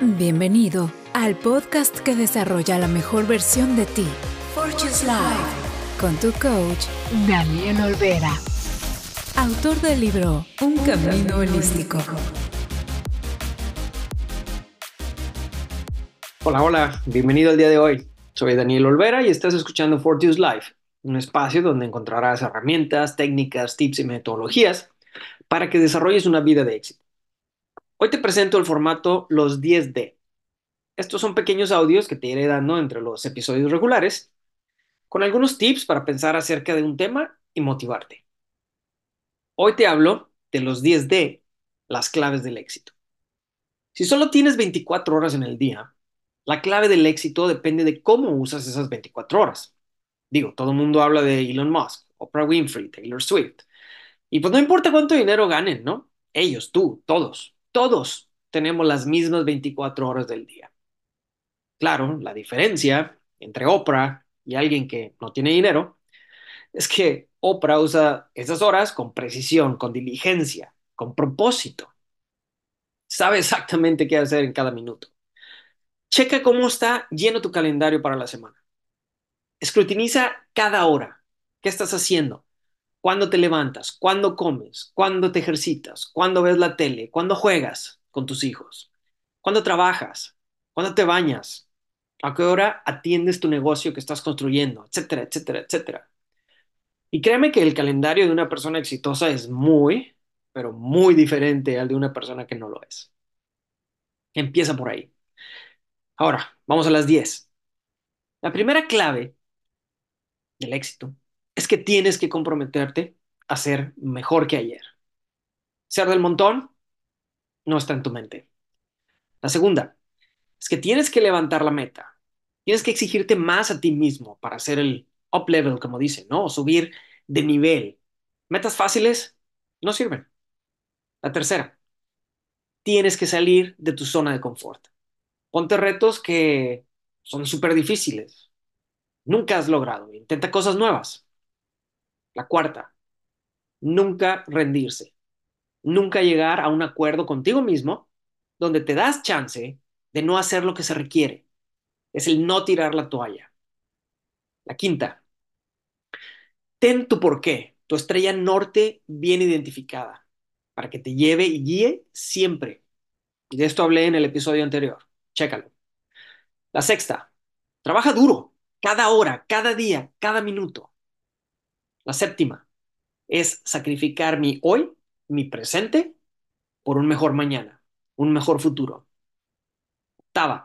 Bienvenido al podcast que desarrolla la mejor versión de ti, Fortune's Life, con tu coach, Daniel Olvera, autor del libro Un Camino Holístico. Hola, hola, bienvenido al día de hoy. Soy Daniel Olvera y estás escuchando Fortune's Life, un espacio donde encontrarás herramientas, técnicas, tips y metodologías para que desarrolles una vida de éxito. Hoy te presento el formato Los 10D. Estos son pequeños audios que te iré dando entre los episodios regulares, con algunos tips para pensar acerca de un tema y motivarte. Hoy te hablo de los 10D, las claves del éxito. Si solo tienes 24 horas en el día, la clave del éxito depende de cómo usas esas 24 horas. Digo, todo el mundo habla de Elon Musk, Oprah Winfrey, Taylor Swift. Y pues no importa cuánto dinero ganen, ¿no? Ellos, tú, todos todos tenemos las mismas 24 horas del día. Claro, la diferencia entre Oprah y alguien que no tiene dinero es que Oprah usa esas horas con precisión, con diligencia, con propósito. Sabe exactamente qué hacer en cada minuto. Checa cómo está lleno tu calendario para la semana. Escrutiniza cada hora. ¿Qué estás haciendo? ¿Cuándo te levantas? ¿Cuándo comes? ¿Cuándo te ejercitas? ¿Cuándo ves la tele? ¿Cuándo juegas con tus hijos? ¿Cuándo trabajas? ¿Cuándo te bañas? ¿A qué hora atiendes tu negocio que estás construyendo? Etcétera, etcétera, etcétera. Y créeme que el calendario de una persona exitosa es muy, pero muy diferente al de una persona que no lo es. Empieza por ahí. Ahora, vamos a las 10. La primera clave del éxito es que tienes que comprometerte a ser mejor que ayer. Ser del montón no está en tu mente. La segunda es que tienes que levantar la meta. Tienes que exigirte más a ti mismo para hacer el up level, como dicen, ¿no? Subir de nivel. Metas fáciles no sirven. La tercera, tienes que salir de tu zona de confort. Ponte retos que son súper difíciles. Nunca has logrado. Intenta cosas nuevas. La cuarta, nunca rendirse. Nunca llegar a un acuerdo contigo mismo donde te das chance de no hacer lo que se requiere. Es el no tirar la toalla. La quinta, ten tu porqué, tu estrella norte bien identificada, para que te lleve y guíe siempre. Y de esto hablé en el episodio anterior. Chécalo. La sexta, trabaja duro, cada hora, cada día, cada minuto. La séptima es sacrificar mi hoy, mi presente, por un mejor mañana, un mejor futuro. Octava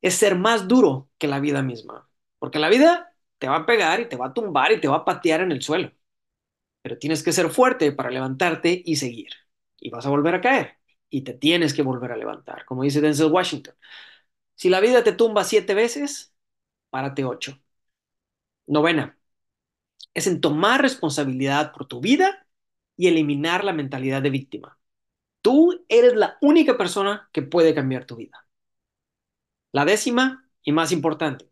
es ser más duro que la vida misma, porque la vida te va a pegar y te va a tumbar y te va a patear en el suelo, pero tienes que ser fuerte para levantarte y seguir, y vas a volver a caer, y te tienes que volver a levantar, como dice Denzel Washington. Si la vida te tumba siete veces, párate ocho. Novena, es en tomar responsabilidad por tu vida y eliminar la mentalidad de víctima. Tú eres la única persona que puede cambiar tu vida. La décima y más importante,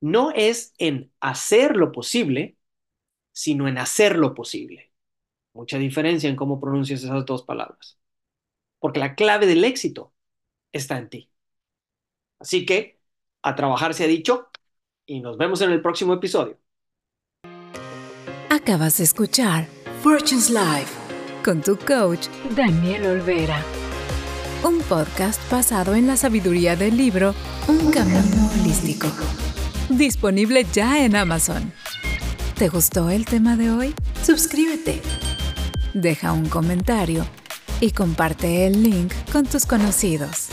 no es en hacer lo posible, sino en hacer lo posible. Mucha diferencia en cómo pronuncias esas dos palabras. Porque la clave del éxito está en ti. Así que, a trabajar se ha dicho, y nos vemos en el próximo episodio. Acabas de escuchar Fortune's Life con tu coach Daniel Olvera. Un podcast basado en la sabiduría del libro Un Camino Holístico. Disponible ya en Amazon. ¿Te gustó el tema de hoy? Suscríbete. Deja un comentario y comparte el link con tus conocidos.